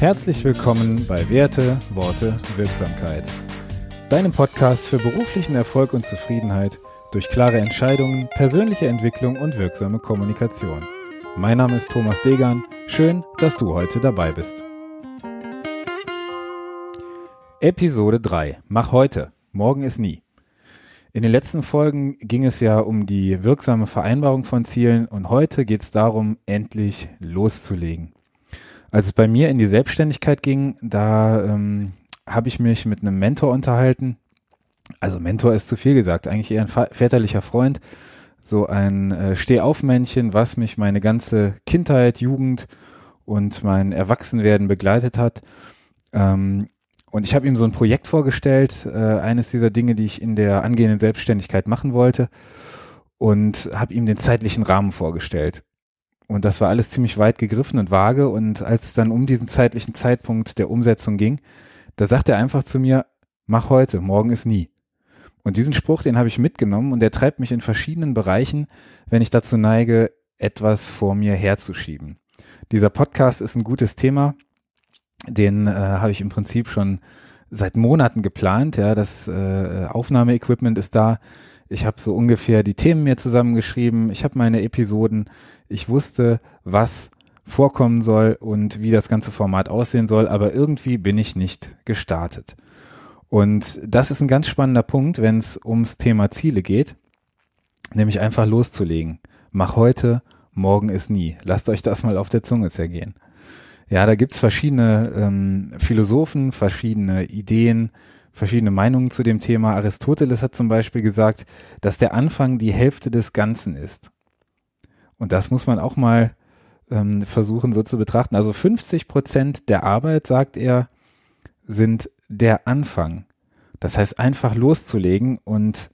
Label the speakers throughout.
Speaker 1: Herzlich willkommen bei Werte, Worte, Wirksamkeit. Deinem Podcast für beruflichen Erfolg und Zufriedenheit durch klare Entscheidungen, persönliche Entwicklung und wirksame Kommunikation. Mein Name ist Thomas Degan. Schön, dass du heute dabei bist. Episode 3. Mach heute. Morgen ist nie. In den letzten Folgen ging es ja um die wirksame Vereinbarung von Zielen und heute geht es darum, endlich loszulegen. Als es bei mir in die Selbstständigkeit ging, da ähm, habe ich mich mit einem Mentor unterhalten. Also Mentor ist zu viel gesagt, eigentlich eher ein väterlicher Freund, so ein äh, Stehaufmännchen, was mich meine ganze Kindheit, Jugend und mein Erwachsenwerden begleitet hat. Ähm, und ich habe ihm so ein Projekt vorgestellt, äh, eines dieser Dinge, die ich in der angehenden Selbstständigkeit machen wollte und habe ihm den zeitlichen Rahmen vorgestellt. Und das war alles ziemlich weit gegriffen und vage. Und als es dann um diesen zeitlichen Zeitpunkt der Umsetzung ging, da sagt er einfach zu mir, mach heute, morgen ist nie. Und diesen Spruch, den habe ich mitgenommen und der treibt mich in verschiedenen Bereichen, wenn ich dazu neige, etwas vor mir herzuschieben. Dieser Podcast ist ein gutes Thema. Den äh, habe ich im Prinzip schon seit Monaten geplant. Ja, das äh, Aufnahmeequipment ist da. Ich habe so ungefähr die Themen mir zusammengeschrieben. Ich habe meine Episoden. Ich wusste, was vorkommen soll und wie das ganze Format aussehen soll, aber irgendwie bin ich nicht gestartet. Und das ist ein ganz spannender Punkt, wenn es ums Thema Ziele geht, nämlich einfach loszulegen. Mach heute, morgen ist nie. Lasst euch das mal auf der Zunge zergehen. Ja, da gibt's verschiedene ähm, Philosophen, verschiedene Ideen, verschiedene Meinungen zu dem Thema. Aristoteles hat zum Beispiel gesagt, dass der Anfang die Hälfte des Ganzen ist. Und das muss man auch mal ähm, versuchen so zu betrachten. Also 50 Prozent der Arbeit, sagt er, sind der Anfang. Das heißt, einfach loszulegen und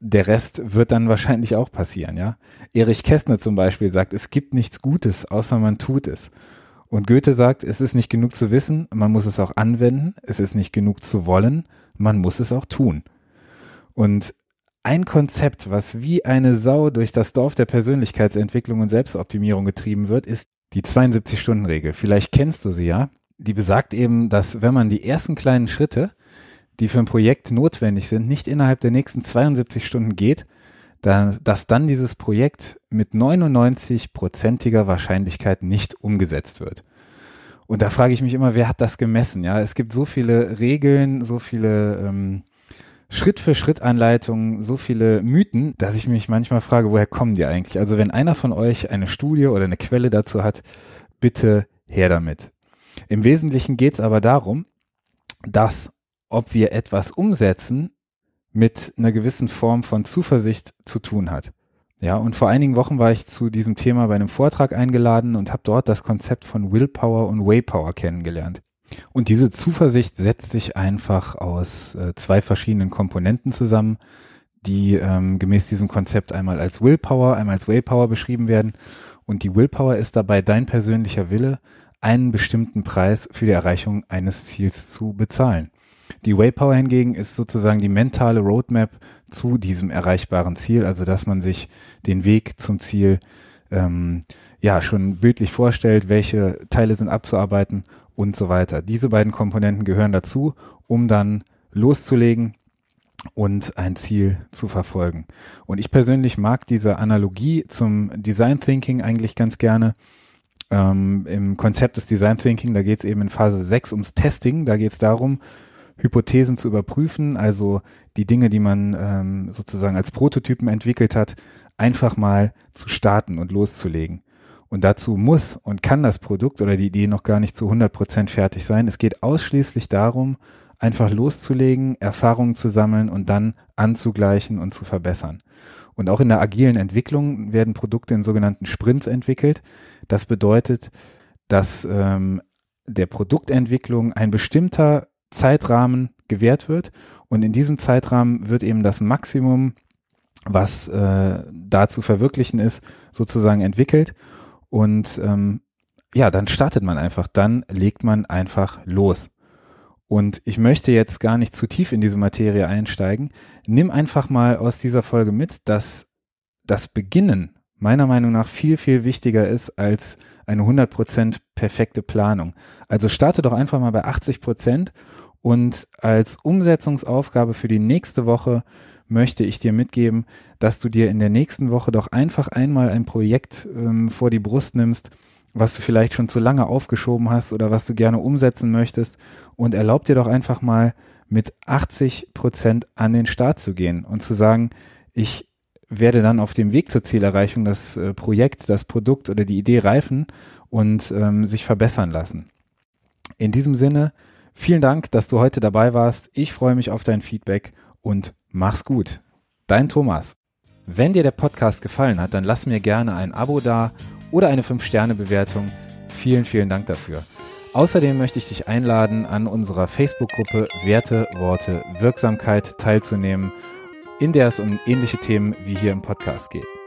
Speaker 1: der Rest wird dann wahrscheinlich auch passieren, ja. Erich Kästner zum Beispiel sagt, es gibt nichts Gutes, außer man tut es. Und Goethe sagt, es ist nicht genug zu wissen, man muss es auch anwenden, es ist nicht genug zu wollen, man muss es auch tun. Und ein Konzept, was wie eine Sau durch das Dorf der Persönlichkeitsentwicklung und Selbstoptimierung getrieben wird, ist die 72-Stunden-Regel. Vielleicht kennst du sie ja. Die besagt eben, dass wenn man die ersten kleinen Schritte, die für ein Projekt notwendig sind, nicht innerhalb der nächsten 72 Stunden geht, dass, dass dann dieses Projekt mit 99-prozentiger Wahrscheinlichkeit nicht umgesetzt wird. Und da frage ich mich immer, wer hat das gemessen? Ja, es gibt so viele Regeln, so viele ähm, Schritt für Schritt Anleitungen, so viele Mythen, dass ich mich manchmal frage, woher kommen die eigentlich? Also wenn einer von euch eine Studie oder eine Quelle dazu hat, bitte her damit. Im Wesentlichen geht es aber darum, dass ob wir etwas umsetzen, mit einer gewissen Form von Zuversicht zu tun hat. Ja, und vor einigen Wochen war ich zu diesem Thema bei einem Vortrag eingeladen und habe dort das Konzept von Willpower und Waypower kennengelernt. Und diese Zuversicht setzt sich einfach aus äh, zwei verschiedenen Komponenten zusammen, die ähm, gemäß diesem Konzept einmal als Willpower, einmal als Waypower beschrieben werden. Und die Willpower ist dabei dein persönlicher Wille, einen bestimmten Preis für die Erreichung eines Ziels zu bezahlen. Die Waypower hingegen ist sozusagen die mentale Roadmap zu diesem erreichbaren Ziel, also dass man sich den Weg zum Ziel ähm, ja schon bildlich vorstellt, welche Teile sind abzuarbeiten und so weiter. Diese beiden Komponenten gehören dazu, um dann loszulegen und ein Ziel zu verfolgen. Und ich persönlich mag diese Analogie zum Design Thinking eigentlich ganz gerne. Ähm, Im Konzept des Design Thinking, da geht es eben in Phase 6 ums Testing. Da geht es darum, Hypothesen zu überprüfen, also die Dinge, die man ähm, sozusagen als Prototypen entwickelt hat, einfach mal zu starten und loszulegen. Und dazu muss und kann das Produkt oder die Idee noch gar nicht zu 100 Prozent fertig sein. Es geht ausschließlich darum, einfach loszulegen, Erfahrungen zu sammeln und dann anzugleichen und zu verbessern. Und auch in der agilen Entwicklung werden Produkte in sogenannten Sprints entwickelt. Das bedeutet, dass ähm, der Produktentwicklung ein bestimmter Zeitrahmen gewährt wird. Und in diesem Zeitrahmen wird eben das Maximum, was äh, da zu verwirklichen ist, sozusagen entwickelt. Und ähm, ja, dann startet man einfach, dann legt man einfach los. Und ich möchte jetzt gar nicht zu tief in diese Materie einsteigen. Nimm einfach mal aus dieser Folge mit, dass das Beginnen meiner Meinung nach viel, viel wichtiger ist als eine 100% perfekte Planung. Also starte doch einfach mal bei 80% und als Umsetzungsaufgabe für die nächste Woche möchte ich dir mitgeben, dass du dir in der nächsten Woche doch einfach einmal ein Projekt ähm, vor die Brust nimmst, was du vielleicht schon zu lange aufgeschoben hast oder was du gerne umsetzen möchtest und erlaub dir doch einfach mal mit 80 Prozent an den Start zu gehen und zu sagen, ich werde dann auf dem Weg zur Zielerreichung das äh, Projekt, das Produkt oder die Idee reifen und ähm, sich verbessern lassen. In diesem Sinne, vielen Dank, dass du heute dabei warst. Ich freue mich auf dein Feedback und mach's gut. Dein Thomas. Wenn dir der Podcast gefallen hat, dann lass mir gerne ein Abo da oder eine 5-Sterne-Bewertung. Vielen, vielen Dank dafür. Außerdem möchte ich dich einladen, an unserer Facebook-Gruppe Werte, Worte, Wirksamkeit teilzunehmen, in der es um ähnliche Themen wie hier im Podcast geht.